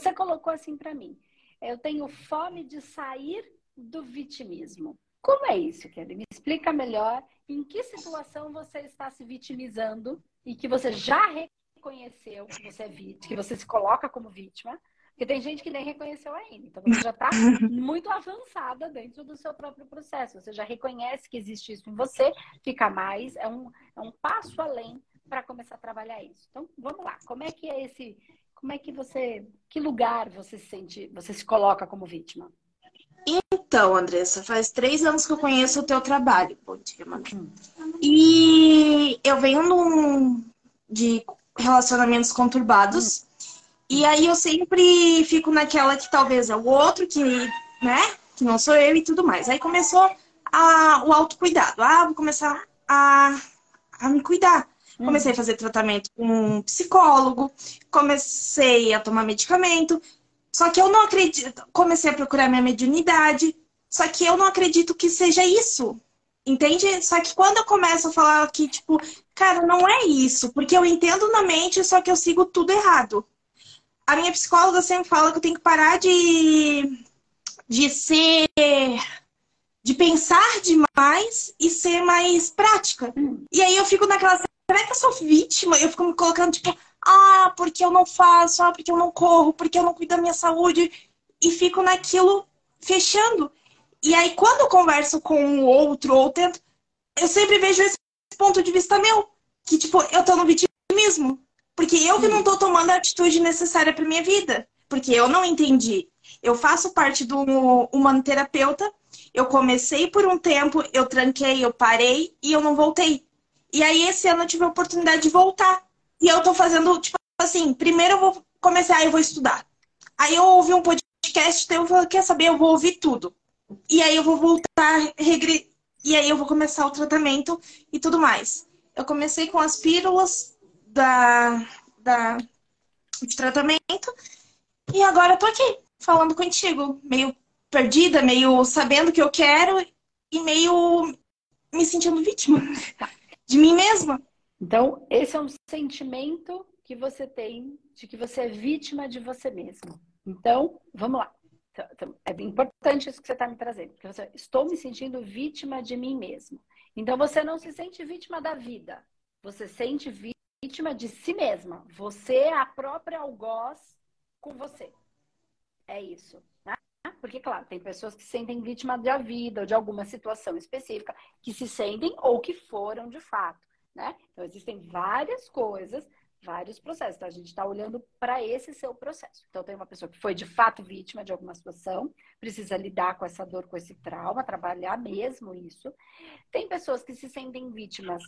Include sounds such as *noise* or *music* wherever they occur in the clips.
Você colocou assim para mim: eu tenho fome de sair do vitimismo. Como é isso, Kelly? Me explica melhor em que situação você está se vitimizando e que você já reconheceu que você é vítima, que você se coloca como vítima, porque tem gente que nem reconheceu ainda. Então você já está *laughs* muito avançada dentro do seu próprio processo. Você já reconhece que existe isso em você, fica mais, é um, é um passo além para começar a trabalhar isso. Então, vamos lá. Como é que é esse. Como é que você. Que lugar você se sente, você se coloca como vítima? Então, Andressa, faz três anos que eu conheço o teu trabalho. Mano. Hum. E eu venho num, de relacionamentos conturbados. Hum. E aí eu sempre fico naquela que talvez é o outro, que, né? Que não sou eu e tudo mais. Aí começou a, o autocuidado. Ah, vou começar a, a me cuidar. Comecei a fazer tratamento com um psicólogo, comecei a tomar medicamento. Só que eu não acredito. Comecei a procurar minha mediunidade. Só que eu não acredito que seja isso. Entende? Só que quando eu começo a falar que, tipo, cara, não é isso. Porque eu entendo na mente, só que eu sigo tudo errado a minha psicóloga sempre fala que eu tenho que parar de, de ser. de pensar demais e ser mais prática. Hum. E aí eu fico naquela. Será que eu sou vítima? Eu fico me colocando, tipo, ah, porque eu não faço, ah, porque eu não corro, porque eu não cuido da minha saúde. E fico naquilo fechando. E aí, quando eu converso com o outro ou tento, eu sempre vejo esse ponto de vista meu. Que, tipo, eu tô no vitimismo. Porque eu que não estou tomando a atitude necessária para minha vida. Porque eu não entendi. Eu faço parte do humanoterapeuta. Eu comecei por um tempo, eu tranquei, eu parei e eu não voltei. E aí esse ano eu tive a oportunidade de voltar. E eu tô fazendo, tipo assim, primeiro eu vou começar, eu vou estudar. Aí eu ouvi um podcast, então eu falei, quer saber, eu vou ouvir tudo. E aí eu vou voltar, regre... e aí eu vou começar o tratamento e tudo mais. Eu comecei com as pílulas, da, da, de tratamento. E agora eu tô aqui, falando contigo, meio perdida, meio sabendo o que eu quero e meio me sentindo vítima de mim mesma. Então, esse é um sentimento que você tem de que você é vítima de você mesmo. Então, vamos lá. Então, então, é importante isso que você está me trazendo. Porque você, estou me sentindo vítima de mim mesmo. Então, você não se sente vítima da vida. Você sente vítima vítima de si mesma. Você é a própria algoz com você. É isso. Né? Porque, claro, tem pessoas que se sentem vítima da vida ou de alguma situação específica, que se sentem ou que foram de fato. Né? Então, existem várias coisas, vários processos. Então, a gente está olhando para esse seu processo. Então, tem uma pessoa que foi de fato vítima de alguma situação, precisa lidar com essa dor, com esse trauma, trabalhar mesmo isso. Tem pessoas que se sentem vítimas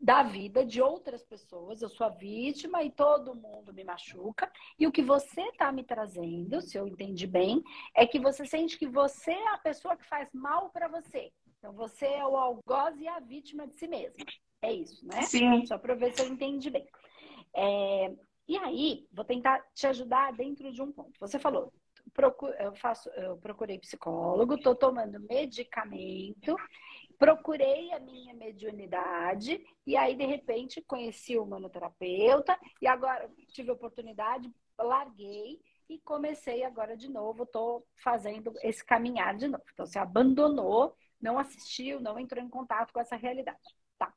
da vida de outras pessoas. Eu sou a vítima e todo mundo me machuca. E o que você está me trazendo, se eu entendi bem, é que você sente que você é a pessoa que faz mal para você. Então você é o algoz e a vítima de si mesma. É isso, né? Sim. Só para ver se eu entendi bem. É... E aí, vou tentar te ajudar dentro de um ponto. Você falou, eu, faço, eu procurei psicólogo, estou tomando medicamento procurei a minha mediunidade e aí, de repente, conheci o manoterapeuta e agora tive a oportunidade, larguei e comecei agora de novo, estou fazendo esse caminhar de novo. Então, você abandonou, não assistiu, não entrou em contato com essa realidade. Tá.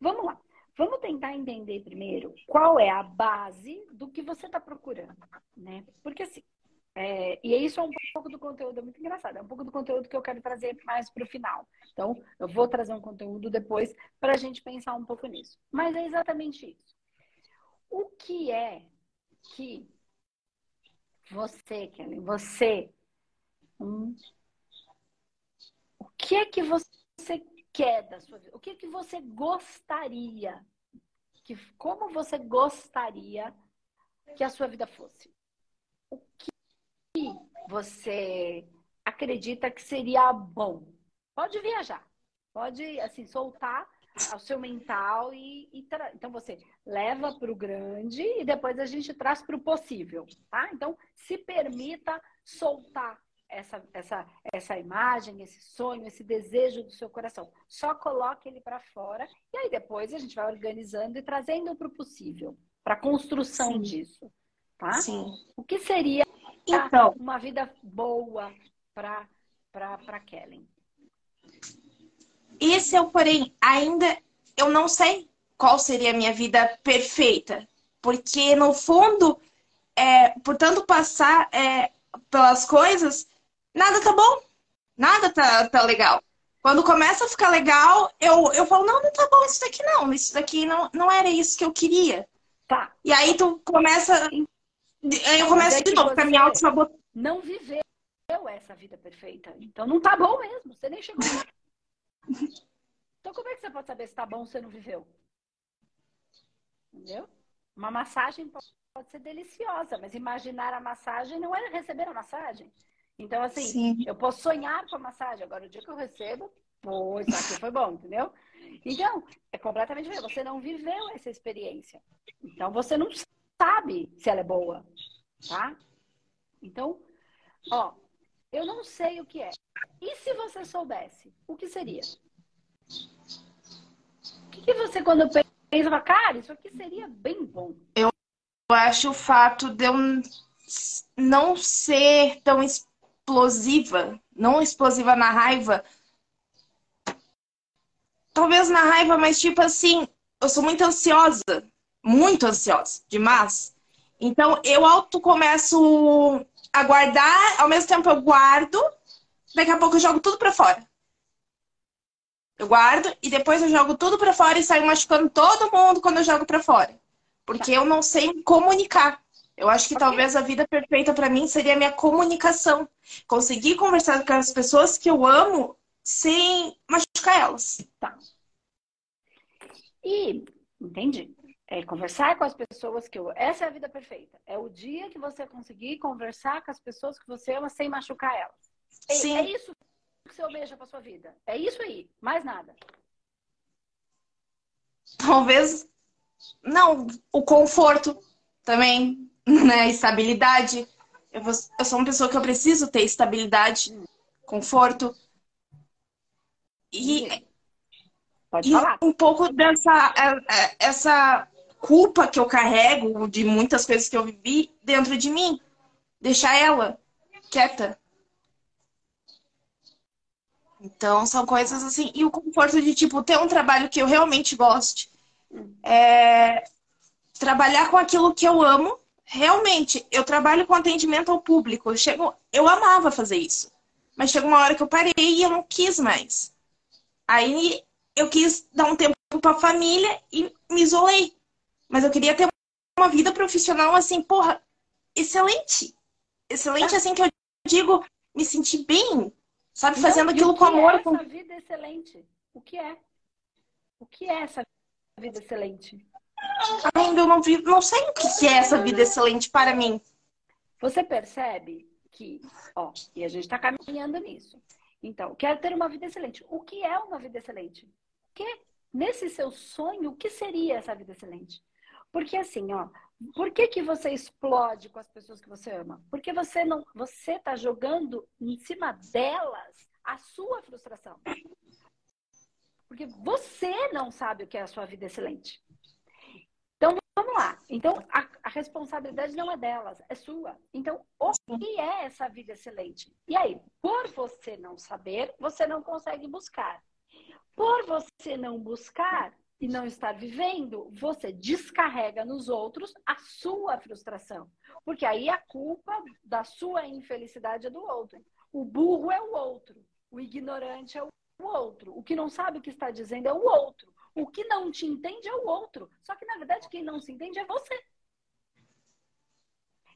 Vamos lá. Vamos tentar entender primeiro qual é a base do que você está procurando, né? Porque assim, é, e isso é um pouco do conteúdo, é muito engraçado, é um pouco do conteúdo que eu quero trazer mais para o final. Então, eu vou trazer um conteúdo depois para a gente pensar um pouco nisso. Mas é exatamente isso. O que é que você, Kelly, você, hum, o que é que você quer da sua vida? O que que você gostaria? Que, como você gostaria que a sua vida fosse? O que você acredita que seria bom? Pode viajar, pode assim soltar o seu mental e, e então você leva para o grande e depois a gente traz para o possível, tá? Então se permita soltar essa, essa, essa imagem, esse sonho, esse desejo do seu coração. Só coloque ele para fora e aí depois a gente vai organizando e trazendo para o possível, para a construção Sim. disso, tá? Sim. O que seria então, uma vida boa para para Kellen? Esse é o porém, ainda eu não sei qual seria a minha vida perfeita. Porque, no fundo, é, por tanto passar é, pelas coisas, nada tá bom. Nada tá, tá legal. Quando começa a ficar legal, eu, eu falo, não, não tá bom isso daqui não. Isso daqui não, não era isso que eu queria. Tá. E aí tu começa. Aí eu começo de novo, com a minha auto Não viveu essa vida perfeita. Então não tá bom mesmo. Você nem chegou. então como é que você pode saber se tá bom se você não viveu? Entendeu? Uma massagem pode ser deliciosa, mas imaginar a massagem não é receber a massagem. Então, assim, Sim. eu posso sonhar com a massagem. Agora, o dia que eu recebo, pô, isso aqui foi bom, entendeu? Então, é completamente diferente. Você não viveu essa experiência. Então, você não sabe se ela é boa, tá? Então, ó, eu não sei o que é. E se você soubesse, o que seria? O que, que você, quando pensa, cara, isso aqui seria bem bom? Eu acho o fato de eu não ser tão explosiva, não explosiva na raiva. Talvez na raiva, mas tipo assim, eu sou muito ansiosa, muito ansiosa, demais. Então eu auto começo a guardar, ao mesmo tempo eu guardo, daqui a pouco eu jogo tudo para fora. Eu guardo e depois eu jogo tudo para fora e saio machucando todo mundo quando eu jogo para fora. Porque eu não sei comunicar. Eu acho que okay. talvez a vida perfeita para mim seria a minha comunicação. Conseguir conversar com as pessoas que eu amo sem machucar elas. Tá. E, entendi. É conversar com as pessoas que eu. Essa é a vida perfeita. É o dia que você conseguir conversar com as pessoas que você ama sem machucar elas. É, Sim. É isso que você almeja para sua vida. É isso aí. Mais nada. Talvez. Não, o conforto também *laughs* né? Estabilidade. Eu, vou, eu sou uma pessoa que eu preciso ter estabilidade, conforto. E, Pode e falar. um pouco dessa é, é, essa culpa que eu carrego de muitas coisas que eu vivi dentro de mim. Deixar ela quieta. Então, são coisas assim. E o conforto de, tipo, ter um trabalho que eu realmente goste. Hum. É... Trabalhar com aquilo que eu amo realmente, eu trabalho com atendimento ao público. Eu, chego, eu amava fazer isso. Mas chegou uma hora que eu parei e eu não quis mais. Aí eu quis dar um tempo para a família e me isolei. Mas eu queria ter uma vida profissional assim, porra, excelente. Excelente, assim que eu digo, me sentir bem, sabe? Fazendo não, aquilo com amor. É essa com... vida excelente? O que é? O que é essa vida excelente? Ainda eu não vi, não sei o que é essa vida excelente para mim. Você percebe que, ó, e a gente está caminhando nisso. Então, quero ter uma vida excelente. O que é uma vida excelente? Que nesse seu sonho, o que seria essa vida excelente? Porque assim, ó, por que, que você explode com as pessoas que você ama? Porque você não, você tá jogando em cima delas a sua frustração. Porque você não sabe o que é a sua vida excelente. Vamos lá. Então, a, a, responsabilidade não é delas, é sua. Então, o que é essa vida excelente? E aí, por você não saber, você não consegue buscar. Por você não buscar e não estar vivendo, você descarrega nos outros a sua frustração. Porque aí a culpa da sua infelicidade é do outro. O burro é o outro. O ignorante é o outro. O que não sabe o que está dizendo é o outro. O que não te entende é o outro. Só que, na verdade, quem não se entende é você.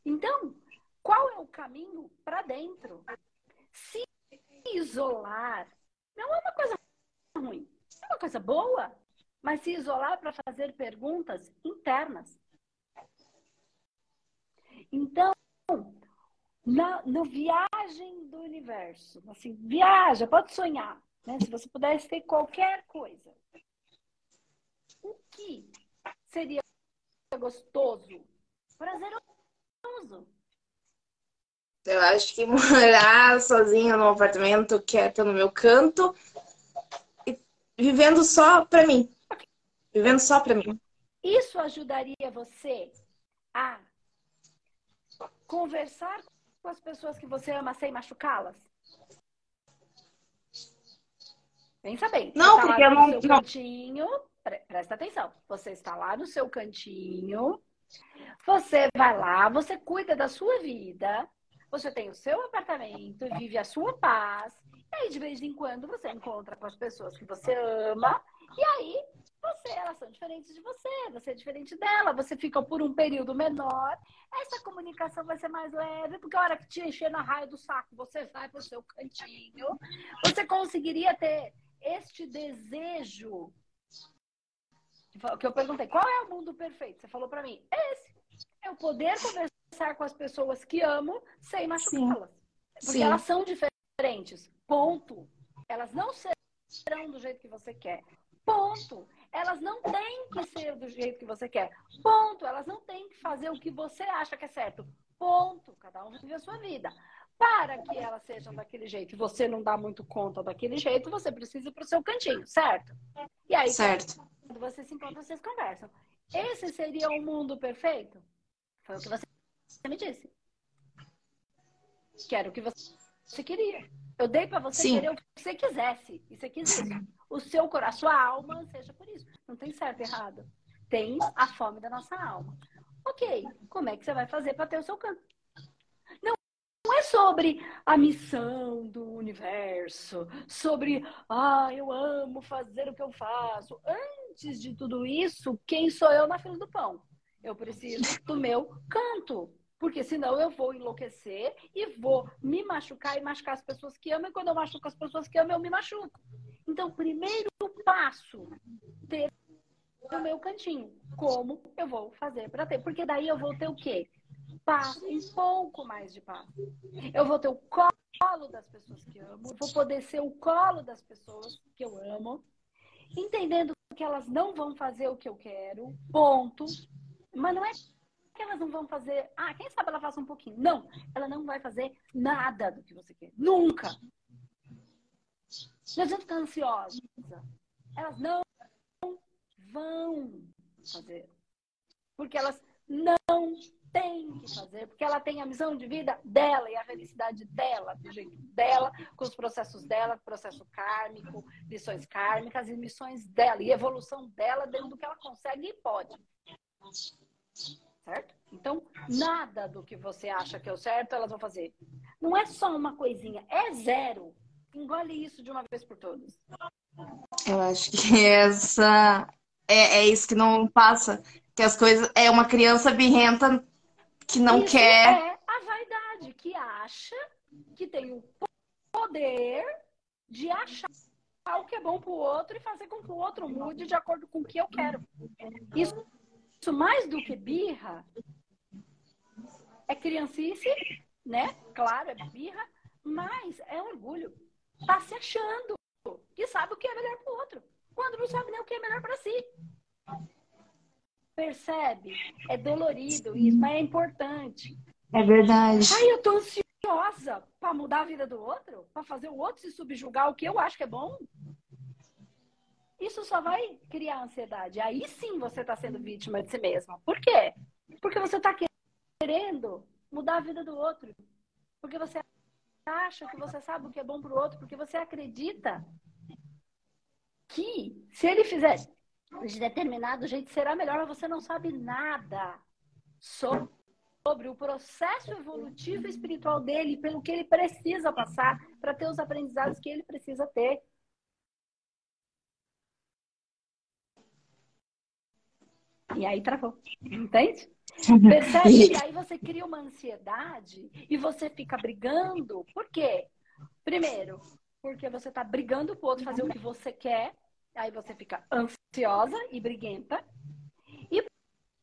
Então, qual é o caminho para dentro? Se isolar não é uma coisa ruim, é uma coisa boa, mas se isolar para fazer perguntas internas. Então, na, no viagem do universo, assim, viaja, pode sonhar, né? Se você pudesse ter qualquer coisa, que seria gostoso, prazeroso. Eu acho que *laughs* morar sozinha num apartamento quieto no meu canto, e vivendo só pra mim. Vivendo só pra mim. Isso ajudaria você a conversar com as pessoas que você ama sem machucá-las? Pensa bem. Não, tá porque eu não. seu não. Presta atenção. Você está lá no seu cantinho, você vai lá, você cuida da sua vida, você tem o seu apartamento, vive a sua paz. E aí, de vez em quando, você encontra com as pessoas que você ama, e aí você, elas são diferentes de você, você é diferente dela, você fica por um período menor, essa comunicação vai ser mais leve, porque a hora que te encher na raia do saco, você vai para o seu cantinho, você conseguiria ter este desejo. Que eu perguntei, qual é o mundo perfeito? Você falou para mim, esse. É o poder conversar com as pessoas que amo sem machucá-las. Porque Sim. elas são diferentes. Ponto. Elas não serão do jeito que você quer. Ponto. Elas não têm que ser do jeito que você quer. Ponto. Elas não têm que fazer o que você acha que é certo. Ponto. Cada um vive a sua vida. Para que elas sejam daquele jeito e você não dá muito conta daquele jeito, você precisa ir para o seu cantinho, certo? E aí, Certo. quando você se encontra, vocês conversam. Esse seria o mundo perfeito? Foi o que você me disse. Que era o que você queria. Eu dei para você Sim. querer o que você quisesse. E você quis isso. O seu coração, a sua alma, seja por isso. Não tem certo e errado. Tem a fome da nossa alma. Ok, como é que você vai fazer para ter o seu canto? Sobre a missão do universo, sobre, ah, eu amo fazer o que eu faço. Antes de tudo isso, quem sou eu na fila do pão? Eu preciso do meu canto. Porque senão eu vou enlouquecer e vou me machucar e machucar as pessoas que amam. E quando eu machuco as pessoas que amam, eu me machuco. Então, primeiro passo, ter o meu cantinho. Como eu vou fazer para ter? Porque daí eu vou ter o quê? Paz, um pouco mais de paz. Eu vou ter o colo das pessoas que amo, vou poder ser o colo das pessoas que eu amo, entendendo que elas não vão fazer o que eu quero, ponto. Mas não é que elas não vão fazer. Ah, quem sabe ela faça um pouquinho. Não, ela não vai fazer nada do que você quer. Nunca. Não adianta ficar ansiosa. Elas não vão fazer. Porque elas não têm que fazer. Porque ela tem a missão de vida dela e a felicidade dela, do jeito dela, com os processos dela, processo kármico, lições kármicas e missões dela. E evolução dela dentro do que ela consegue e pode. Certo? Então, nada do que você acha que é o certo, elas vão fazer. Não é só uma coisinha, é zero. Engole isso de uma vez por todas. Eu acho que *laughs* essa é, é isso que não passa. Que as coisas. É uma criança birrenta que não isso quer. é a vaidade, que acha que tem o poder de achar o que é bom pro outro e fazer com que o outro mude de acordo com o que eu quero. Isso, isso mais do que birra, é criancice, né? Claro, é birra, mas é orgulho. Tá se achando que sabe o que é melhor pro outro, quando não sabe nem o que é melhor para si. Percebe? É dolorido isso, mas é importante. É verdade. Ai, eu tô ansiosa para mudar a vida do outro? Para fazer o outro se subjugar o que eu acho que é bom? Isso só vai criar ansiedade. Aí sim você está sendo vítima de si mesma. Por quê? Porque você está querendo mudar a vida do outro. Porque você acha que você sabe o que é bom para o outro. Porque você acredita que se ele fizer de determinado jeito será melhor, mas você não sabe nada sobre o processo evolutivo e espiritual dele, pelo que ele precisa passar para ter os aprendizados que ele precisa ter. E aí travou. Entende? Percebe que aí você cria uma ansiedade e você fica brigando. Por quê? Primeiro, porque você está brigando pro outro fazer o que você quer. Aí você fica ansiosa e briguenta. E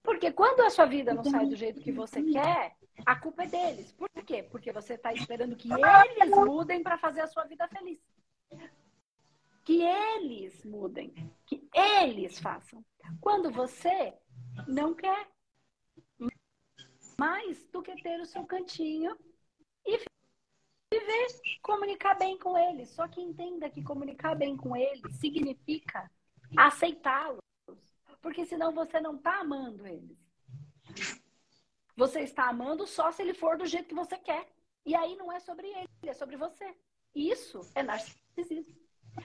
porque quando a sua vida não sai do jeito que você quer, a culpa é deles. Por quê? Porque você está esperando que eles mudem para fazer a sua vida feliz. Que eles mudem. Que eles façam. Quando você não quer mais do que ter o seu cantinho comunicar bem com eles. Só que entenda que comunicar bem com eles significa aceitá-los. Porque senão você não está amando eles. Você está amando só se ele for do jeito que você quer. E aí não é sobre ele, é sobre você. Isso é narcisismo.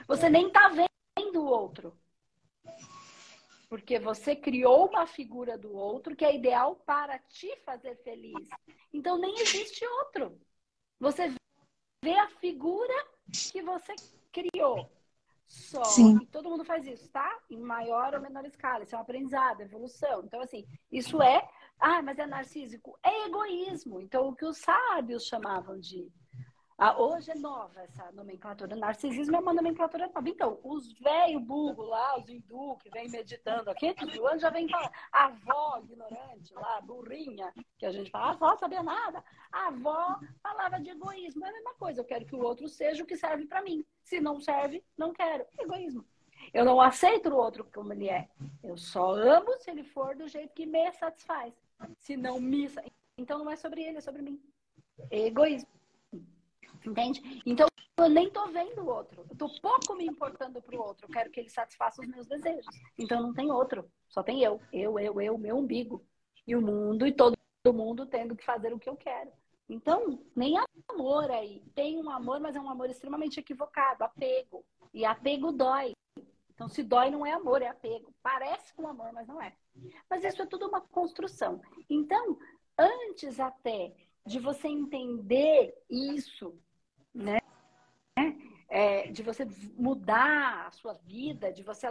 Você nem tá vendo o outro. Porque você criou uma figura do outro que é ideal para te fazer feliz. Então nem existe outro. Você vê a figura que você criou. Só Sim. que todo mundo faz isso, tá? Em maior ou menor escala. Isso é um aprendizado, evolução. Então, assim, isso é. Ah, mas é narcísico. É egoísmo. Então, o que os sábios chamavam de ah, hoje é nova essa nomenclatura. Narcisismo é uma nomenclatura nova. Então, os velho burro lá, os hindu que vem meditando aqui, o ano já vem falar. A avó ignorante lá, burrinha, que a gente fala, a avó sabia nada. A avó falava de egoísmo. É a mesma coisa. Eu quero que o outro seja o que serve para mim. Se não serve, não quero. Egoísmo. Eu não aceito o outro como ele é. Eu só amo se ele for do jeito que me satisfaz. Se não me. Então não é sobre ele, é sobre mim. Egoísmo. Entende? Então, eu nem tô vendo o outro. Eu tô pouco me importando pro outro. Eu quero que ele satisfaça os meus desejos. Então, não tem outro. Só tem eu. Eu, eu, eu, meu umbigo. E o mundo e todo mundo tendo que fazer o que eu quero. Então, nem amor aí. Tem um amor, mas é um amor extremamente equivocado. Apego. E apego dói. Então, se dói, não é amor, é apego. Parece com amor, mas não é. Mas isso é tudo uma construção. Então, antes até de você entender isso, né? É, de você mudar a sua vida, de você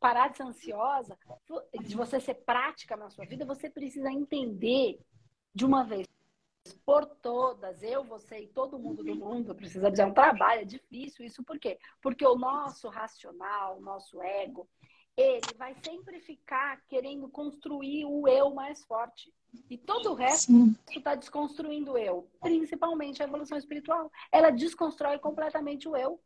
parar de ser ansiosa, de você ser prática na sua vida, você precisa entender de uma vez por todas, eu, você e todo mundo do mundo precisa dizer um trabalho, é difícil isso, por quê? Porque o nosso racional, o nosso ego, ele vai sempre ficar querendo construir o eu mais forte. E todo o resto está desconstruindo o eu, principalmente a evolução espiritual. Ela desconstrói completamente o eu.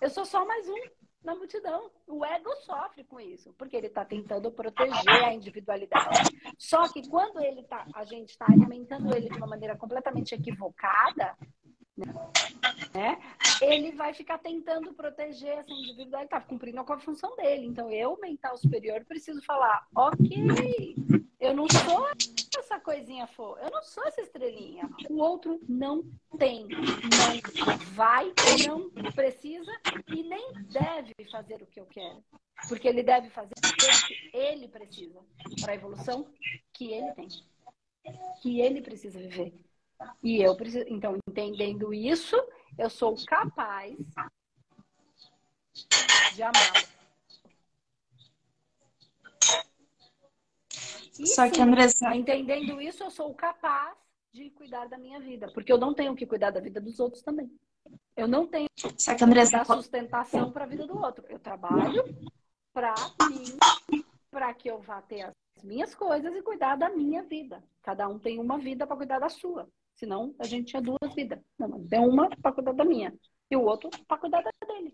Eu sou só mais um na multidão. O ego sofre com isso, porque ele está tentando proteger a individualidade. Só que quando ele tá, a gente está alimentando ele de uma maneira completamente equivocada, né? Ele vai ficar tentando proteger essa individualidade, tá cumprindo com a função dele. Então, eu, mental superior, preciso falar, ok, eu não sou essa coisinha for, eu não sou essa estrelinha. O outro não tem, não vai, não precisa e nem deve fazer o que eu quero. Porque ele deve fazer o que ele precisa para a evolução que ele tem, que ele precisa viver. E eu preciso, então, entendendo isso, eu sou capaz de amá-lo. Só que, Andressa... entendendo isso, eu sou capaz de cuidar da minha vida, porque eu não tenho que cuidar da vida dos outros também. Eu não tenho Só que, Andressa... dar sustentação para a vida do outro. Eu trabalho para mim, para que eu vá ter as minhas coisas e cuidar da minha vida. Cada um tem uma vida para cuidar da sua. Senão a gente tinha duas vidas. Não, mas tem uma para cuidar da minha e o outro para cuidar da dele.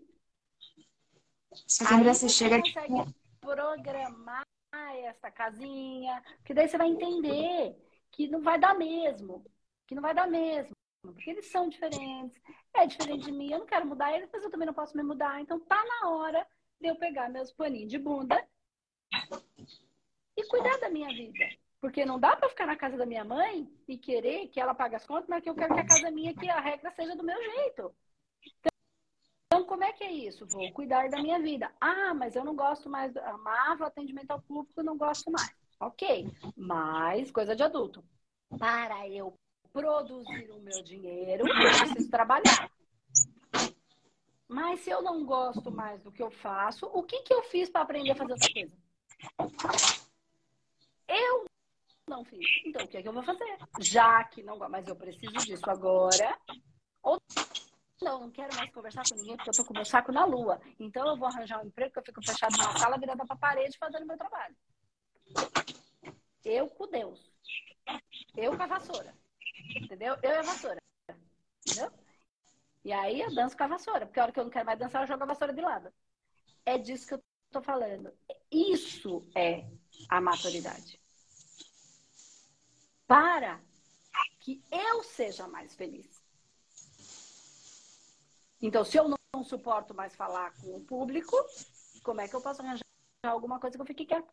Só que você chega consegue programar essa casinha, que daí você vai entender que não vai dar mesmo, que não vai dar mesmo, porque eles são diferentes, é diferente de mim, eu não quero mudar eles, mas eu também não posso me mudar, então tá na hora de eu pegar meus paninhos de bunda e cuidar da minha vida. Porque não dá para ficar na casa da minha mãe e querer que ela pague as contas, mas que eu quero que a casa minha, que a regra seja do meu jeito. Então, como é que é isso? Vou cuidar da minha vida. Ah, mas eu não gosto mais, amava atendimento ao público, não gosto mais. Ok, mas coisa de adulto. Para eu produzir o meu dinheiro, eu preciso trabalhar. Mas se eu não gosto mais do que eu faço, o que, que eu fiz para aprender a fazer essa coisa? Eu não fiz. Então, o que é que eu vou fazer? Já que não mas eu preciso disso agora. Ou não, não quero mais conversar com ninguém porque eu tô com meu saco na lua. Então eu vou arranjar um emprego que eu fico fechado numa sala virada pra parede fazendo meu trabalho. Eu com Deus. Eu com a vassoura. Entendeu? Eu e a vassoura. Entendeu? E aí eu danço com a vassoura. Porque a hora que eu não quero mais dançar, eu jogo a vassoura de lado. É disso que eu tô falando. Isso é a maturidade para que eu seja mais feliz. Então, se eu não suporto mais falar com o público, como é que eu posso arranjar alguma coisa que eu fique quieta?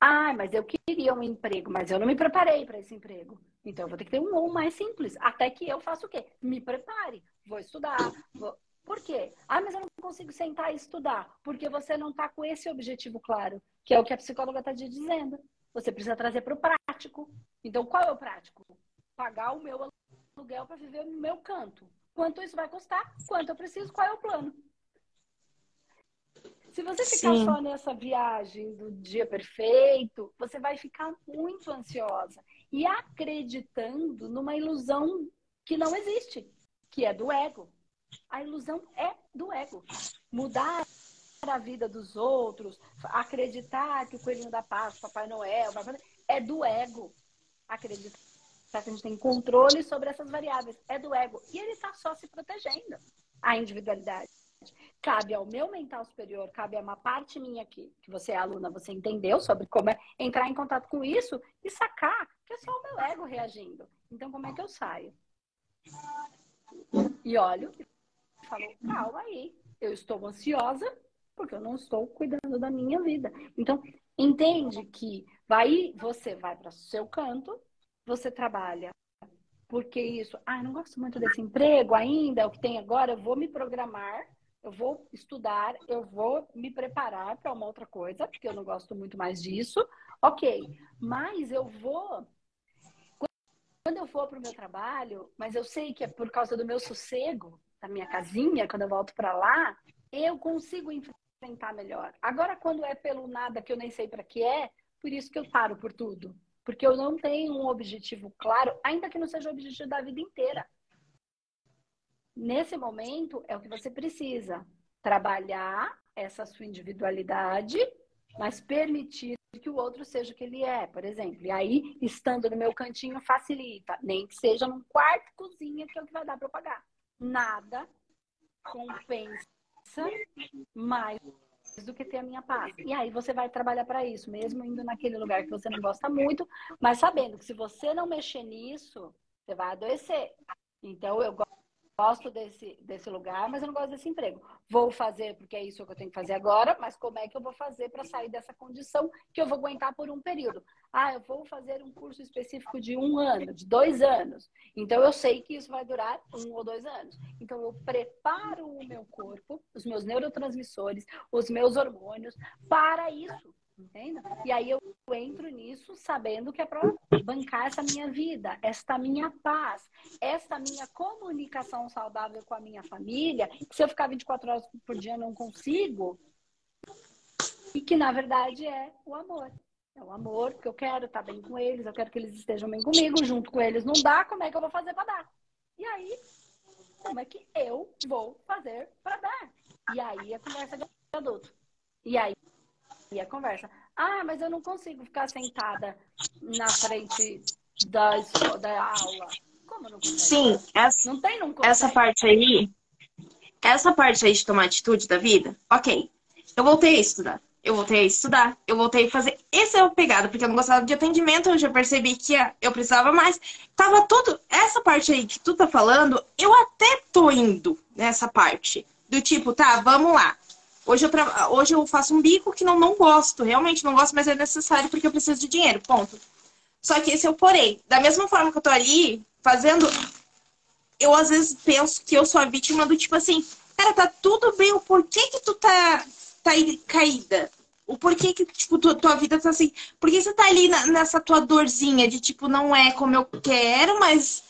Ah, mas eu queria um emprego, mas eu não me preparei para esse emprego. Então eu vou ter que ter um ou mais simples. Até que eu faça o quê? Me prepare. Vou estudar. Vou... Por quê? Ah, mas eu não consigo sentar e estudar. Porque você não está com esse objetivo claro, que é o que a psicóloga está te dizendo. Você precisa trazer para o prático. Então, qual é o prático? Pagar o meu aluguel para viver no meu canto. Quanto isso vai custar? Quanto eu preciso? Qual é o plano? Se você ficar Sim. só nessa viagem do dia perfeito, você vai ficar muito ansiosa e acreditando numa ilusão que não existe, que é do ego. A ilusão é do ego. Mudar a vida dos outros, acreditar que o coelhinho da Páscoa, Papai Noel, é do ego. Acreditar que a gente tem controle sobre essas variáveis. É do ego. E ele está só se protegendo. A individualidade. Cabe ao meu mental superior, cabe a uma parte minha aqui, que você é aluna, você entendeu sobre como é entrar em contato com isso e sacar que é só o meu ego reagindo. Então, como é que eu saio? E olho e falo, calma aí, eu estou ansiosa porque eu não estou cuidando da minha vida. Então, entende que vai, você vai para o seu canto, você trabalha porque isso, ah, não gosto muito desse emprego ainda, é o que tem agora, eu vou me programar eu vou estudar, eu vou me preparar para uma outra coisa, porque eu não gosto muito mais disso. Ok, mas eu vou. Quando eu for para o meu trabalho, mas eu sei que é por causa do meu sossego, da minha casinha, quando eu volto para lá, eu consigo enfrentar melhor. Agora, quando é pelo nada que eu nem sei para que é, por isso que eu paro por tudo. Porque eu não tenho um objetivo claro, ainda que não seja o objetivo da vida inteira. Nesse momento, é o que você precisa. Trabalhar essa sua individualidade, mas permitir que o outro seja o que ele é, por exemplo. E aí, estando no meu cantinho, facilita. Nem que seja num quarto cozinha, que é o que vai dar para eu pagar. Nada compensa mais do que ter a minha paz. E aí você vai trabalhar para isso, mesmo indo naquele lugar que você não gosta muito, mas sabendo que se você não mexer nisso, você vai adoecer. Então eu gosto desse, desse lugar, mas eu não gosto desse emprego. Vou fazer porque é isso que eu tenho que fazer agora, mas como é que eu vou fazer para sair dessa condição que eu vou aguentar por um período? Ah, eu vou fazer um curso específico de um ano, de dois anos. Então eu sei que isso vai durar um ou dois anos. Então eu preparo o meu corpo, os meus neurotransmissores, os meus hormônios para isso. Entenda? E aí eu entro nisso sabendo que é para bancar essa minha vida, esta minha paz, esta minha comunicação saudável com a minha família, que se eu ficar 24 horas por dia não consigo, e que na verdade é o amor. É o amor que eu quero estar bem com eles, eu quero que eles estejam bem comigo, junto com eles não dá, como é que eu vou fazer para dar? E aí, como é que eu vou fazer para dar? E aí a conversa de adulto. E aí e a conversa. Ah, mas eu não consigo ficar sentada na frente da, da aula. Como não consegue? Sim, essa, não tem, não essa parte aí, essa parte aí de tomar atitude da vida, ok. Eu voltei a estudar. Eu voltei a estudar, eu voltei a fazer. Esse é o pegado, porque eu não gostava de atendimento, eu já percebi que eu precisava mais. Tava tudo. Essa parte aí que tu tá falando, eu até tô indo nessa parte. Do tipo, tá, vamos lá. Hoje eu, tra... Hoje eu faço um bico que não, não gosto, realmente não gosto, mas é necessário porque eu preciso de dinheiro, ponto. Só que esse eu porei. Da mesma forma que eu tô ali fazendo, eu às vezes penso que eu sou a vítima do tipo assim, cara, tá tudo bem, o porquê que tu tá, tá aí caída? O porquê que, tipo, tua, tua vida tá assim? Por que você tá ali na, nessa tua dorzinha de, tipo, não é como eu quero, mas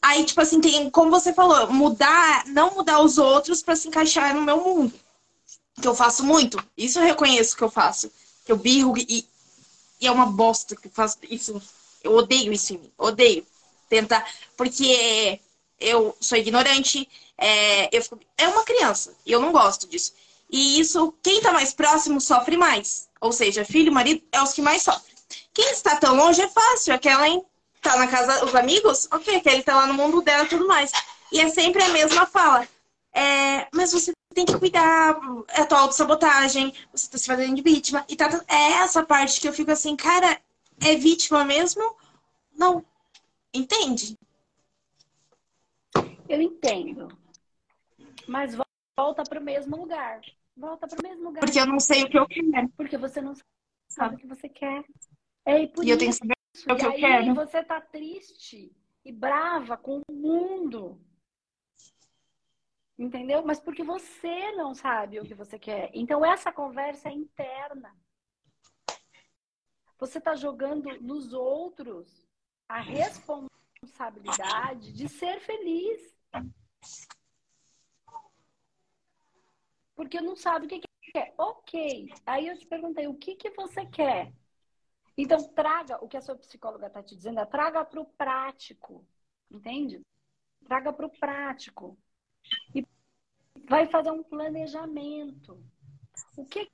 Aí, tipo assim, tem, como você falou, mudar, não mudar os outros para se encaixar no meu mundo que eu faço muito. Isso eu reconheço que eu faço. Que eu birro e, e é uma bosta que eu faço isso. Eu odeio isso em mim. Odeio. Tentar. Porque eu sou ignorante. É, eu fico, é uma criança. E eu não gosto disso. E isso, quem tá mais próximo sofre mais. Ou seja, filho, marido, é os que mais sofrem. Quem está tão longe é fácil. Aquela, hein? Tá na casa dos amigos? Ok, aquele tá lá no mundo dela e tudo mais. E é sempre a mesma fala. É, mas você tem que cuidar, é a tua autossabotagem, você tá se fazendo de vítima. E tá, é essa parte que eu fico assim, cara, é vítima mesmo? Não. Entende? Eu entendo. Mas volta para o mesmo lugar. Volta para o mesmo lugar. Porque eu não sei o que eu quero. Porque você não sabe o que você quer. É, e, por e eu tenho que saber o que eu quero. você tá triste e brava com o mundo. Entendeu? Mas porque você não sabe o que você quer. Então, essa conversa é interna. Você está jogando nos outros a responsabilidade de ser feliz. Porque não sabe o que quer. Ok. Aí eu te perguntei, o que, que você quer? Então, traga o que a sua psicóloga está te dizendo, é traga para o prático. Entende? Traga para o prático. E vai fazer um planejamento. O que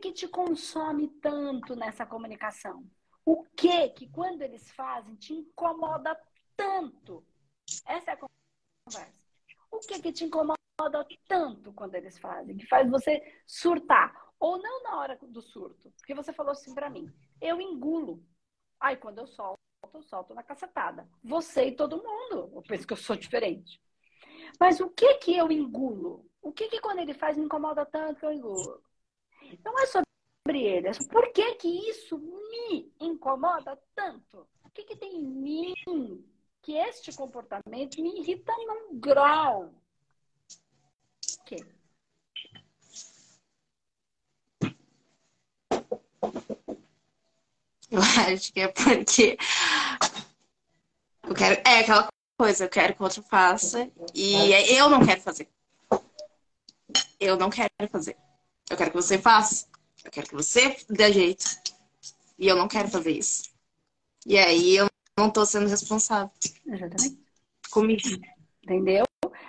que te consome tanto nessa comunicação? O que que quando eles fazem te incomoda tanto? Essa é a conversa. O que que te incomoda tanto quando eles fazem? Que faz você surtar ou não na hora do surto? Porque você falou assim para mim: "Eu engulo". Aí quando eu solto, eu solto na cacetada. Você e todo mundo. Eu penso que eu sou diferente. Mas o que que eu engulo? O que que quando ele faz me incomoda tanto que eu engulo? Não é sobre ele, é sobre por que que isso me incomoda tanto? O que que tem em mim que este comportamento me irrita num grau? O? Eu acho que é porque eu quero. É aquela coisa, eu quero que o outro faça e eu não quero fazer. Eu não quero fazer. Eu quero que você faça. Eu quero que você dê jeito. E eu não quero fazer isso. E aí eu não tô sendo responsável. Exatamente. Comigo. Entendeu?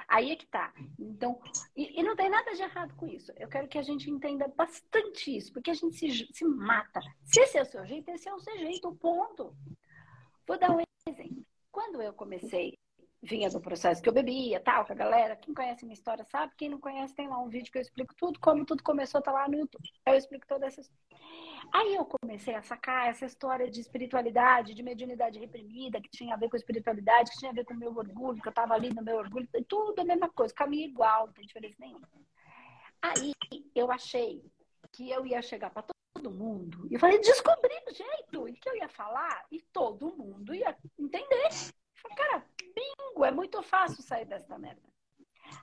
Aí é que tá. Então, e, e, não tem nada de errado com isso. Eu quero que a gente entenda bastante isso, porque a gente se, se mata. Se esse é o seu jeito, esse é o seu jeito, ponto. Vou dar um exemplo. Quando eu comecei, vinha do processo que eu bebia, tal, com a galera, quem conhece minha história sabe, quem não conhece tem lá um vídeo que eu explico tudo, como tudo começou, tá lá no YouTube. Eu explico toda essa. Aí eu comecei a sacar essa história de espiritualidade, de mediunidade reprimida, que tinha a ver com espiritualidade, que tinha a ver com o meu orgulho, que eu tava ali no meu orgulho, tudo a mesma coisa, caminho igual, não tem diferença nenhuma. Aí eu achei que eu ia chegar para todo mundo. E eu falei, descobri o jeito. Que eu ia falar e todo mundo ia entender. Eu falei, cara, bingo, é muito fácil sair dessa merda.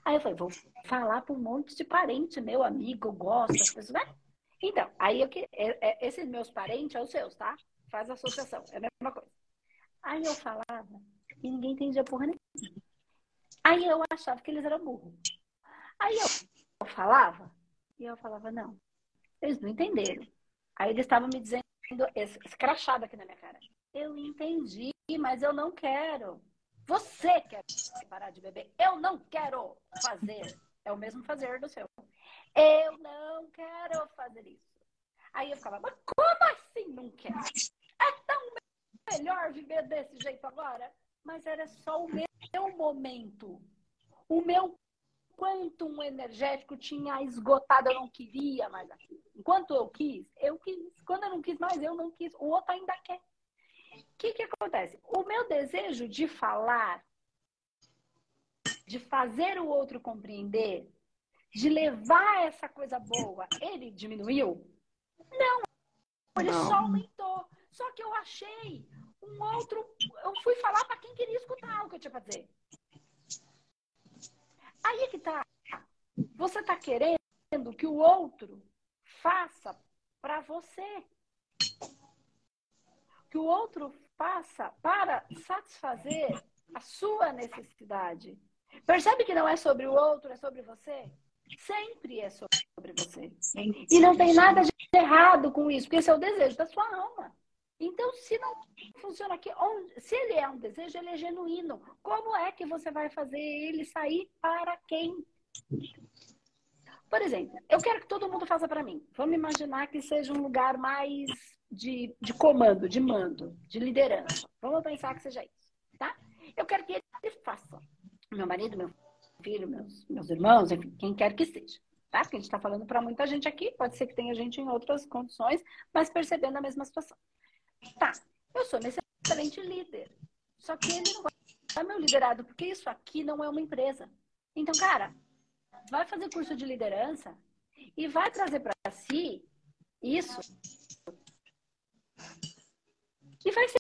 Aí eu falei, vou falar para um monte de parente, meu amigo, pessoas. Né? Então, aí eu que. É, é, esses meus parentes são os seus, tá? Faz associação, é a mesma coisa. Aí eu falava e ninguém entendia porra nenhuma. Aí eu achava que eles eram burros. Aí eu, eu falava e eu falava, não, eles não entenderam. Aí eles estavam me dizendo, escrachado aqui na minha cara. Eu entendi, mas eu não quero. Você quer parar de beber? Eu não quero fazer. É o mesmo fazer do seu. Eu não quero fazer isso. Aí eu ficava, mas como assim não quer? É tão melhor viver desse jeito agora? Mas era só o meu momento. O meu quanto um energético tinha esgotado, eu não queria mais aquilo. Enquanto eu quis, eu quis. Quando eu não quis mais, eu não quis. O outro ainda quer. O que, que acontece? O meu desejo de falar, de fazer o outro compreender, de levar essa coisa boa, ele diminuiu? Não, ele não. só aumentou. Só que eu achei um outro. Eu fui falar para quem queria escutar o que eu tinha para dizer. Aí é que tá. Você tá querendo que o outro faça para você. Que o outro faça para satisfazer a sua necessidade. Percebe que não é sobre o outro, é sobre você? Sempre é sobre você. E não tem nada de errado com isso, porque esse é o desejo da sua alma. Então, se não funciona aqui, se ele é um desejo, ele é genuíno. Como é que você vai fazer ele sair para quem? Por exemplo, eu quero que todo mundo faça para mim. Vamos imaginar que seja um lugar mais de, de comando, de mando, de liderança. Vamos pensar que seja isso, tá? Eu quero que ele faça. Meu marido, meu filho, meus, meus irmãos, enfim, quem quer que seja. Tá? Porque a gente está falando para muita gente aqui, pode ser que tenha gente em outras condições, mas percebendo a mesma situação. Tá, eu sou um excelente líder, só que ele não é meu liderado, porque isso aqui não é uma empresa. Então, cara, vai fazer curso de liderança e vai trazer para si isso E vai ser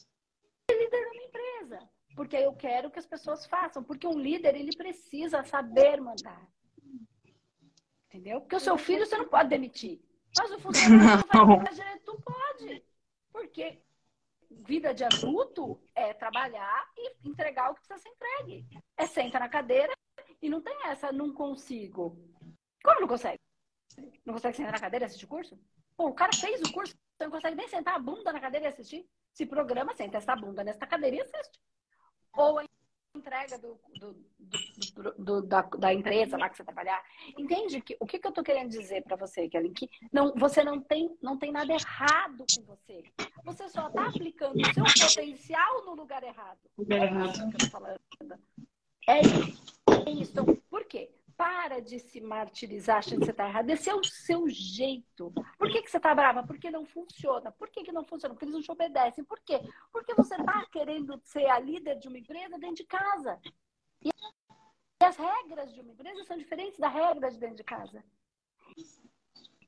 líder minha empresa. Porque eu quero que as pessoas façam. Porque um líder, ele precisa saber mandar. Entendeu? Porque o seu filho você não pode demitir. Mas o *laughs* funcionário não direito, tu pode. Porque vida de adulto é trabalhar e entregar o que precisa ser entregue. É senta na cadeira e não tem essa, não consigo. Como não consegue? Não consegue sentar na cadeira e assistir curso? Pô, o cara fez o curso, não consegue nem sentar a bunda na cadeira e assistir? Se programa, senta essa bunda nessa cadeira e assiste. Ou entrega do, do, do, do da, da, empresa lá que você trabalhar. Entende que, o que, que eu estou querendo dizer para você, Kelly? Que não, você não tem, não tem nada errado com você. Você só está aplicando o seu potencial no lugar errado. Lugar errado. É isso. Então, por quê? Para de se martirizar achando que você está errado. Esse é o seu jeito. Por que, que você está brava? Porque não funciona. Por que, que não funciona? Porque eles não te obedecem. Por quê? Porque você está querendo ser a líder de uma empresa dentro de casa. E as regras de uma empresa são diferentes das regras de dentro de casa.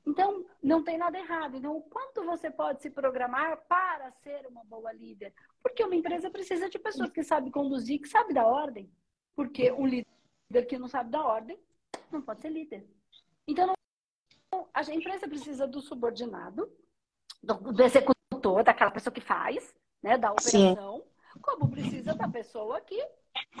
Então, não tem nada errado. Então, o quanto você pode se programar para ser uma boa líder? Porque uma empresa precisa de pessoas que sabem conduzir, que sabem da ordem. Porque um líder que não sabe da ordem não pode ser líder. Então, não, a empresa precisa do subordinado, do, do, executor, daquela pessoa que faz, né, da operação, Sim. como precisa da pessoa que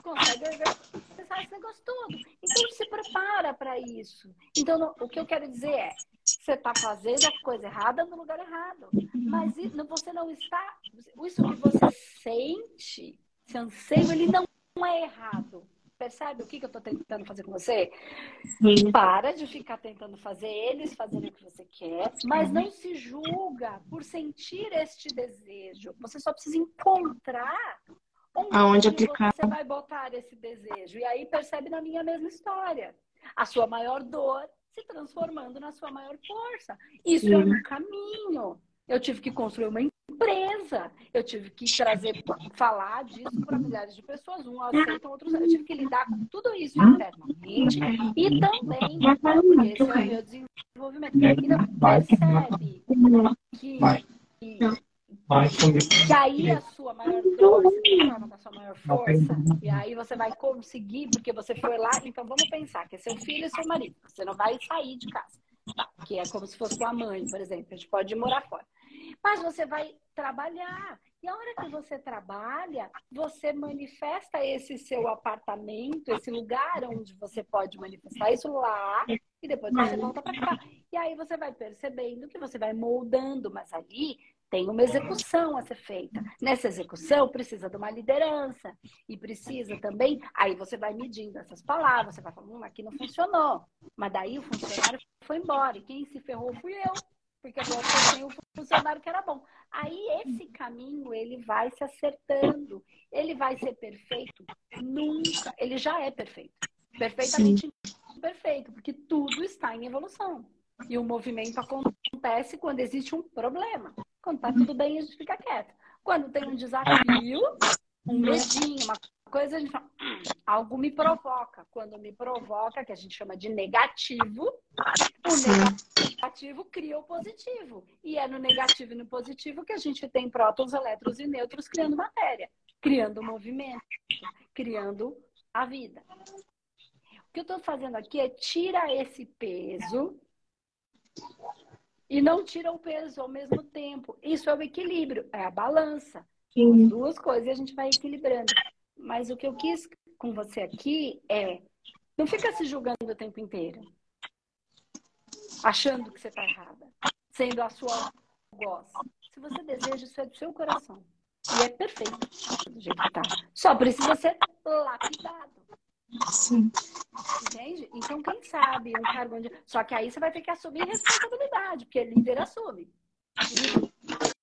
consegue organizar esse negócio todo. Então, se prepara para isso. Então, não, o que eu quero dizer é, você está fazendo a coisa errada no lugar errado. Mas você não está. Isso que você sente, esse anseio, ele não é errado. Percebe o que, que eu estou tentando fazer com você? Sim. Para de ficar tentando fazer eles fazerem o que você quer, mas não se julga por sentir este desejo. Você só precisa encontrar onde, Aonde aplicar. você vai botar esse desejo. E aí percebe na minha mesma história. A sua maior dor se transformando na sua maior força. Isso Sim. é um caminho. Eu tive que construir uma empresa. Eu tive que trazer, falar disso para milhares de pessoas. Um aceitam, outros Eu tive que lidar com tudo isso internamente e também, esse é o meu desenvolvimento. E não percebe que, que que aí a sua maior força da sua maior força. E aí você vai conseguir, porque você foi lá. Então vamos pensar que é seu filho e seu marido. Você não vai sair de casa. Tá? Que é como se fosse com a mãe, por exemplo. A gente pode morar fora. Mas você vai trabalhar. E a hora que você trabalha, você manifesta esse seu apartamento, esse lugar onde você pode manifestar isso lá, e depois você volta para cá. E aí você vai percebendo que você vai moldando, mas ali tem uma execução a ser feita. Nessa execução precisa de uma liderança e precisa também. Aí você vai medindo essas palavras, você vai falando, hum, aqui não funcionou. Mas daí o funcionário foi embora e quem se ferrou fui eu porque agora eu tenho um funcionário que era bom. Aí esse caminho ele vai se acertando. Ele vai ser perfeito? Nunca. Ele já é perfeito. Perfeitamente Sim. perfeito, porque tudo está em evolução. E o movimento acontece quando existe um problema. Quando tá tudo bem, a gente fica quieto. Quando tem um desafio, um medinho, uma coisa, a gente fala, hum, algo me provoca. Quando me provoca, que a gente chama de negativo, o negativo cria o positivo. E é no negativo e no positivo que a gente tem prótons, elétrons e nêutrons criando matéria, criando movimento, criando a vida. O que eu estou fazendo aqui é tira esse peso e não tira o peso ao mesmo tempo. Isso é o equilíbrio, é a balança. Sim. Duas coisas e a gente vai equilibrando. Mas o que eu quis com você aqui é não fica se julgando o tempo inteiro. Achando que você está errada. Sendo a sua voz. Se você deseja, isso é do seu coração. E é perfeito do jeito que tá. Só precisa ser lapidado. Sim. Entende? Então, quem sabe um cargo onde. Só que aí você vai ter que assumir responsabilidade, porque líder assume.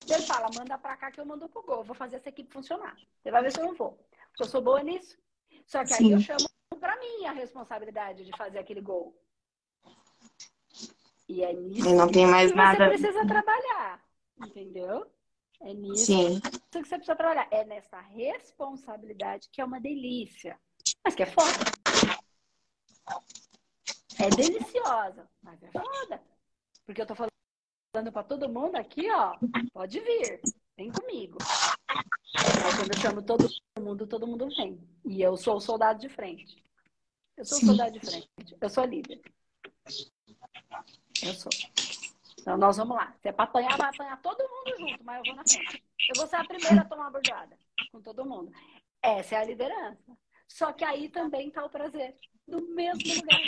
Ele fala, manda pra cá que eu mando pro gol. Vou fazer essa equipe funcionar. Você vai ver se eu não vou. Eu sou boa nisso. Só que aí Sim. eu chamo para mim a responsabilidade de fazer aquele gol. E é nisso e não tem mais que nada. você precisa trabalhar. Entendeu? É nisso Sim. que você precisa trabalhar. É nessa responsabilidade que é uma delícia. Mas que é foda. É deliciosa, mas é foda. Porque eu tô falando para todo mundo aqui, ó, pode vir. Vem comigo. Aí quando eu chamo todo mundo, todo mundo vem. E eu sou o soldado de frente. Eu sou o soldado de frente. Eu sou líder. Eu sou. Então nós vamos lá. Se é pra apanhar, vai apanhar todo mundo junto, mas eu vou na frente. Eu vou ser a primeira a tomar a bordada com todo mundo. Essa é a liderança. Só que aí também está o prazer. No mesmo lugar.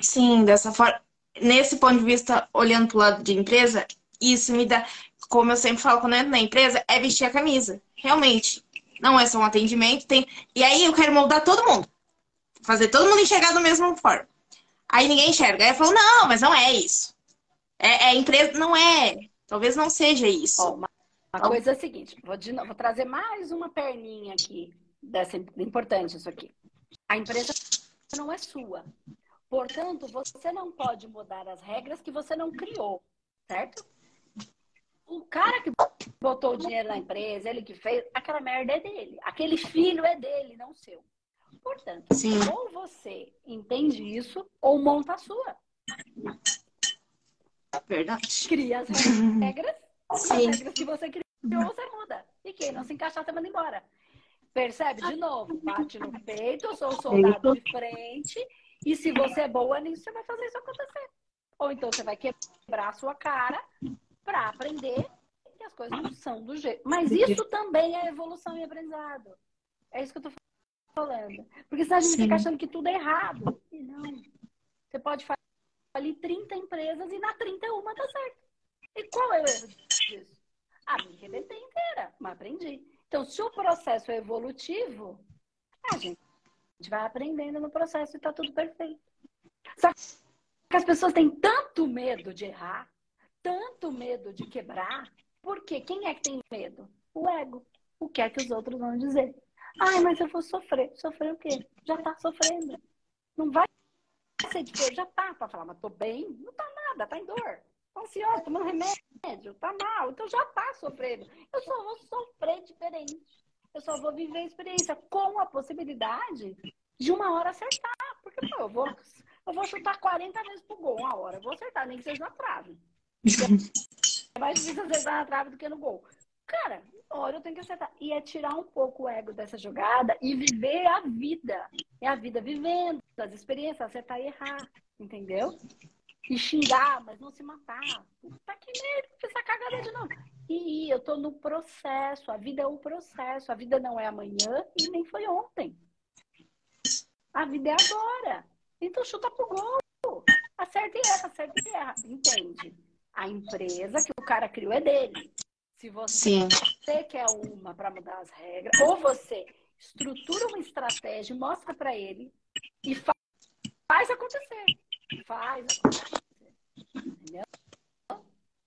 Sim, dessa forma. Nesse ponto de vista, olhando para o lado de empresa, isso me dá, como eu sempre falo quando eu entro na empresa, é vestir a camisa. Realmente. Não é só um atendimento, tem. E aí eu quero moldar todo mundo. Fazer todo mundo enxergar da mesma forma. Aí ninguém enxerga. Aí eu falo, não, mas não é isso. É, é empresa, não é. Talvez não seja isso. Ó, uma, uma coisa é a seguinte, vou, de, vou trazer mais uma perninha aqui. Dessa, importante isso aqui. A empresa não é sua. Portanto, você não pode mudar as regras que você não criou, certo? O cara que botou o dinheiro na empresa, ele que fez, aquela merda é dele. Aquele filho é dele, não seu. Portanto, Sim. ou você entende isso, ou monta a sua. Verdade. Cria as *laughs* regras, Sim. as regras que você criou, você muda. E quem não se encaixar, você manda embora. Percebe? De novo, bate no peito, eu sou o soldado de frente, e se você é boa nisso, você vai fazer isso acontecer. Ou então você vai quebrar a sua cara para aprender que as coisas não são do jeito. Mas isso também é evolução e aprendizado. É isso que eu tô falando. Porque senão a gente Sim. fica achando que tudo é errado. E não. Você pode falir 30 empresas e na 31 tá certo. E qual é o erro disso? Ah, me arrebentei inteira, mas aprendi. Então, se o processo é evolutivo, a gente vai aprendendo no processo e tá tudo perfeito. Só que as pessoas têm tanto medo de errar, tanto medo de quebrar, porque quem é que tem medo? O ego. O que é que os outros vão dizer? Ai, mas eu vou sofrer. Sofrer o quê? Já tá sofrendo. Não vai ser diferente. Já tá para falar, mas tô bem. Não tá nada, tá em dor. Tá ansiosa, tomando remédio, tá mal. Então já tá sofrendo. Eu só vou sofrer diferente. Eu só vou viver a experiência com a possibilidade de uma hora acertar. Porque, pô, eu vou, eu vou chutar 40 vezes pro gol uma hora. Eu vou acertar, nem que seja na trave. É mais difícil acertar na trave do que no gol. Cara, uma hora eu tenho que acertar. E é tirar um pouco o ego dessa jogada e viver a vida. É a vida vivendo, as experiências, acertar e errar. Entendeu? E xingar, mas não se matar. Tá que fiz essa cagada de novo. E eu tô no processo. A vida é um processo. A vida não é amanhã e nem foi ontem. A vida é agora. Então chuta pro gol. Acerta e erra, acerta e erra. Entende? A empresa que o cara criou é dele. Se você, você quer uma para mudar as regras, ou você estrutura uma estratégia, mostra para ele e faz, faz acontecer. Faz acontecer. Entendeu?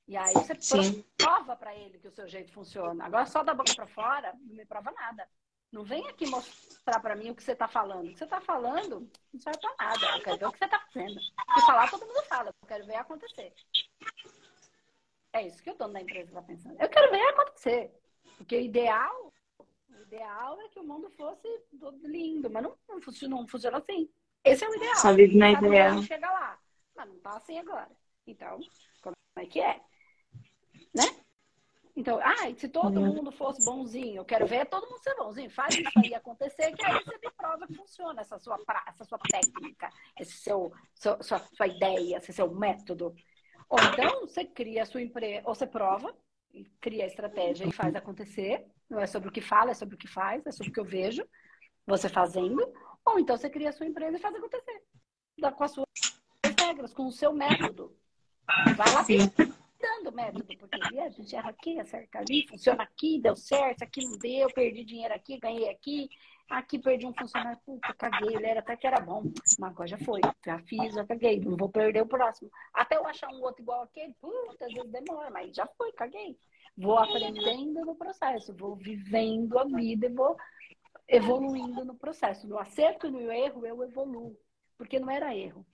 E aí você Sim. prova para ele que o seu jeito funciona. Agora só da boca para fora, não me prova nada. Não vem aqui mostrar para mim o que você está falando. O que você está falando não serve para nada. Eu quero ver o que você está fazendo. Se falar, todo mundo fala. Eu quero ver acontecer. É isso que o dono da empresa está pensando. Eu quero ver acontecer. Porque o ideal, o ideal é que o mundo fosse todo lindo, mas não, não, funciona, não funciona assim. Esse é o ideal. Só vive na ideia. chega lá. Mas não está assim agora. Então, como é que é? Né? Então, ah, se todo uhum. mundo fosse bonzinho, eu quero ver todo mundo ser bonzinho. Faz isso aí acontecer, que aí você me prova que funciona essa sua, essa sua técnica, esse seu, seu sua, sua ideia, esse seu método. Ou então você cria a sua empresa, ou você prova, cria a estratégia e faz acontecer. Não é sobre o que fala, é sobre o que faz, é sobre o que eu vejo você fazendo. Ou então você cria a sua empresa e faz acontecer. Com as suas regras, com o seu método. Vai lá dando método, porque a gente erra aqui, acerta ali, funciona aqui, deu certo, aqui não deu, perdi dinheiro aqui, ganhei aqui. Aqui perdi um funcionário, puta, caguei, ele era até que era bom, mas agora já foi, já fiz, já caguei, não vou perder o próximo. Até eu achar um outro igual aquele, puta, às vezes demora, mas já foi, caguei. Vou aprendendo no processo, vou vivendo a vida e vou evoluindo no processo. No acerto e no erro, eu evoluo, porque não era erro,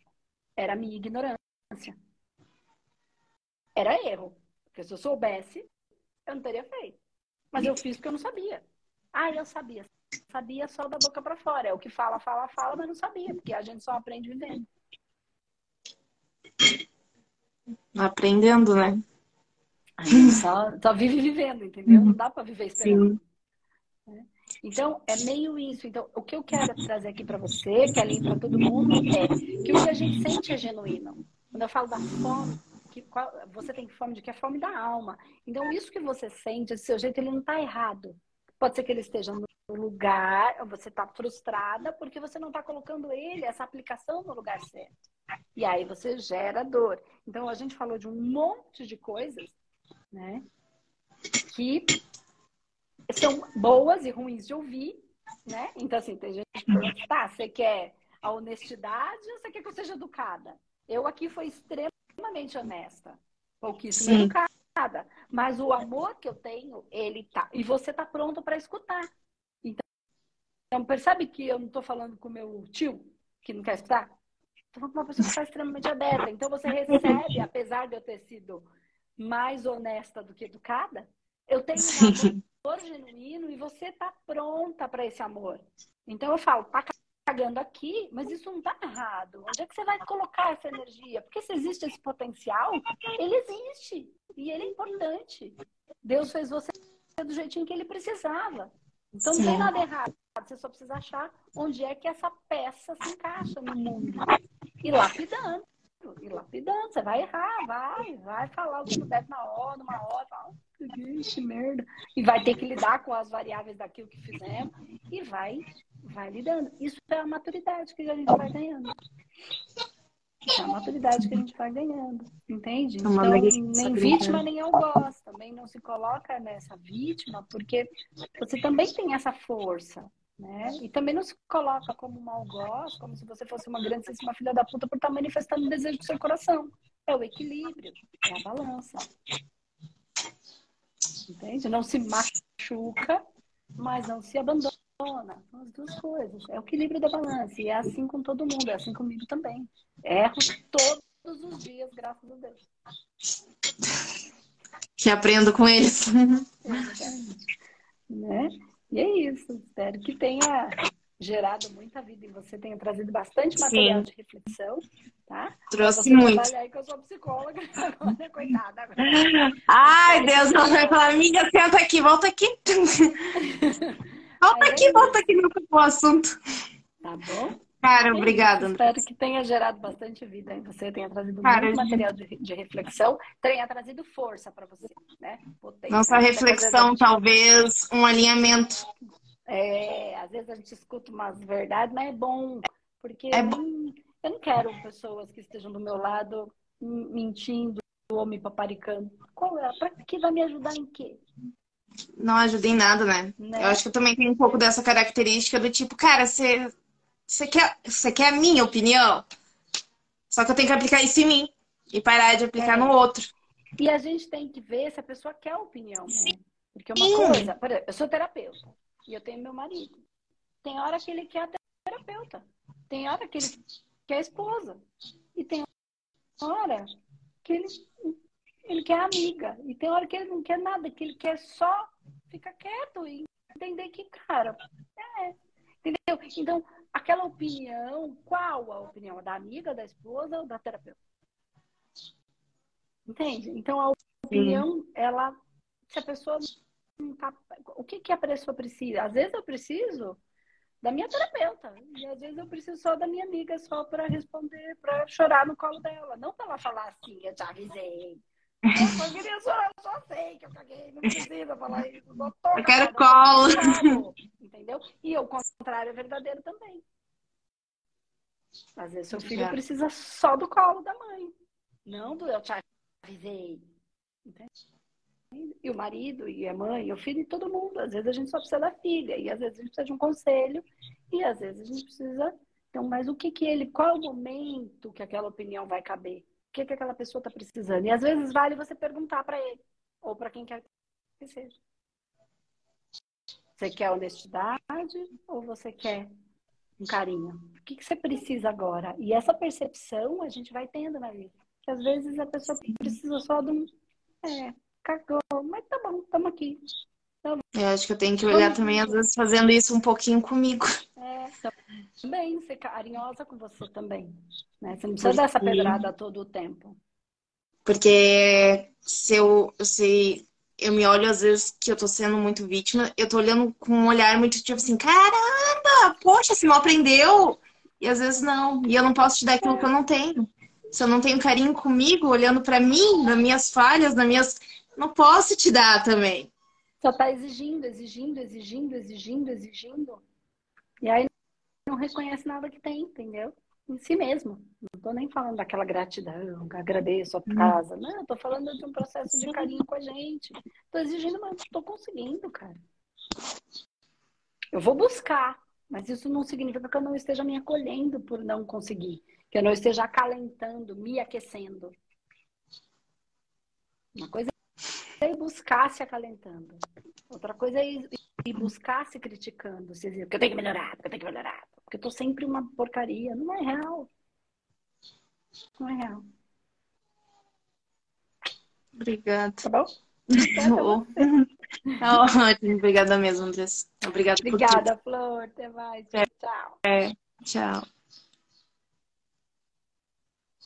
era minha ignorância. Era erro, porque se eu soubesse, eu não teria feito. Mas eu fiz porque eu não sabia. Ah, eu sabia sabia só da boca para fora. É o que fala, fala, fala, mas não sabia, porque a gente só aprende vivendo. Aprendendo, né? A Só, só vive vivendo, entendeu? Não dá para viver esperando. Sim. Então, é meio isso. Então, o que eu quero trazer aqui para você, que é para todo mundo, é que o que a gente sente é genuíno. Quando eu falo da fome, que você tem fome de que é fome da alma. Então, isso que você sente, esse seu jeito, ele não está errado. Pode ser que ele esteja no lugar, você está frustrada porque você não está colocando ele, essa aplicação no lugar certo. E aí você gera dor. Então, a gente falou de um monte de coisas, né? Que são boas e ruins de ouvir, né? Então, assim, tem gente que pergunta, tá, você quer a honestidade ou você quer que eu seja educada? Eu aqui fui extremamente honesta, pouquíssimo Sim. educada, mas o amor que eu tenho, ele tá. E você tá pronto para escutar. Então, percebe que eu não tô falando com meu tio, que não quer escutar? Tô falando com uma pessoa que está extremamente aberta. Então, você recebe, apesar de eu ter sido mais honesta do que educada, eu tenho um amor genuíno e você tá pronta para esse amor. Então, eu falo, tá cagando aqui, mas isso não está errado. Onde é que você vai colocar essa energia? Porque se existe esse potencial, ele existe e ele é importante. Deus fez você do jeitinho que ele precisava. Então Sim. não tem nada errado. Você só precisa achar onde é que essa peça se encaixa no mundo. E lapidando. E lapidando. Você vai errar, vai, vai falar o que puder na hora, numa hora, fala, que merda. E vai ter que lidar com as variáveis daquilo que fizemos. E vai vai lidando. Isso é a maturidade que a gente vai ganhando. É a maturidade que a gente vai ganhando, entende? Então, nem vítima, nem algoz. Também não se coloca nessa vítima, porque você também tem essa força, né? E também não se coloca como um algoz, como se você fosse uma grandíssima filha da puta por estar manifestando o desejo do seu coração. É o equilíbrio, é a balança. Entende? Não se machuca, mas não se abandona são as duas coisas. É o equilíbrio da balança. E é assim com todo mundo, é assim comigo também. Erro todos os dias, graças a Deus. Que aprendo com eles. né? E é isso. Espero que tenha gerado muita vida em você, tenha trazido bastante material Sim. de reflexão, tá? Trouxe muito. aí que eu sou psicóloga *laughs* agora, coitada. Agora. Ai, Deus, ela vai falar, amiga, senta aqui, volta aqui. *laughs* Volta aqui, volta aqui no assunto. Tá bom? Cara, obrigada. Espero que tenha gerado bastante vida em você, tenha trazido Cara, muito material de, de, reflexão, tenha trazido força para você, né? Potência. Nossa reflexão, talvez um alinhamento. É, às vezes a gente escuta umas verdades, mas é bom, porque é bom. eu não quero pessoas que estejam do meu lado mentindo ou me paparicando. Qual é? Para que vai me ajudar em quê? Não ajuda em nada, né? né? Eu acho que eu também tenho um pouco dessa característica do tipo, cara, você, quer, quer a minha opinião? Só que eu tenho que aplicar isso em mim e parar de aplicar é. no outro. E a gente tem que ver se a pessoa quer a opinião, né? Porque uma Sim. coisa, por exemplo, eu sou terapeuta e eu tenho meu marido. Tem hora que ele quer a terapeuta, tem hora que ele quer a esposa, e tem hora que ele ele quer amiga. E tem hora que ele não quer nada, que ele quer só ficar quieto e entender que, cara, é. Entendeu? Então, aquela opinião, qual a opinião? Da amiga, da esposa ou da terapeuta? Entende? Então, a opinião, Sim. ela, se a pessoa não tá. O que, que a pessoa precisa? Às vezes eu preciso da minha terapeuta. E às vezes eu preciso só da minha amiga, só para responder, para chorar no colo dela. Não para ela falar assim, eu te avisei. Eu queria só, eu sei que eu caguei, não precisa falar isso. Doutor, eu quero colo. Entendeu? E o contrário é verdadeiro também. Às vezes seu filho Já. precisa só do colo da mãe. Não do eu te avisei. Entende? E o marido, e a mãe, e o filho, e todo mundo. Às vezes a gente só precisa da filha, e às vezes a gente precisa de um conselho, e às vezes a gente precisa. Então, mas o que que ele. Qual é o momento que aquela opinião vai caber? Que, que aquela pessoa está precisando. E às vezes vale você perguntar para ele, ou para quem quer que seja. Você quer honestidade ou você quer um carinho? O que, que você precisa agora? E essa percepção a gente vai tendo na vida. Que às vezes a pessoa precisa só de um. É, cagou, mas tá bom, estamos aqui. Então, eu acho que eu tenho que olhar também, às vezes, fazendo isso um pouquinho comigo. É, também ser carinhosa com você também. Né? Você não precisa dar essa pedrada todo o tempo. Porque se eu, se eu me olho às vezes que eu tô sendo muito vítima, eu tô olhando com um olhar muito tipo assim, caramba, poxa, você não aprendeu. E às vezes não. E eu não posso te dar aquilo que eu não tenho. Se eu não tenho carinho comigo, olhando para mim, nas minhas falhas, nas minhas. Não posso te dar também. Só tá exigindo, exigindo, exigindo, exigindo, exigindo. E aí não reconhece nada que tem, entendeu? Em si mesmo. Não tô nem falando daquela gratidão, agradeço a hum. casa. Não, eu tô falando de um processo de carinho com a gente. Tô exigindo, mas não tô conseguindo, cara. Eu vou buscar, mas isso não significa que eu não esteja me acolhendo por não conseguir. Que eu não esteja acalentando, me aquecendo. Uma coisa é ir buscar se acalentando. Outra coisa é ir, buscar se criticando. Se dizer, que eu tenho que melhorar, que eu tenho que melhorar. Porque eu tô sempre uma porcaria. Não é real. Não é real. Obrigada. Tá bom? *laughs* Tá ótimo. Obrigada mesmo, Andressa. Obrigada Obrigada, Flor. Até mais. Tchau. É. Tchau.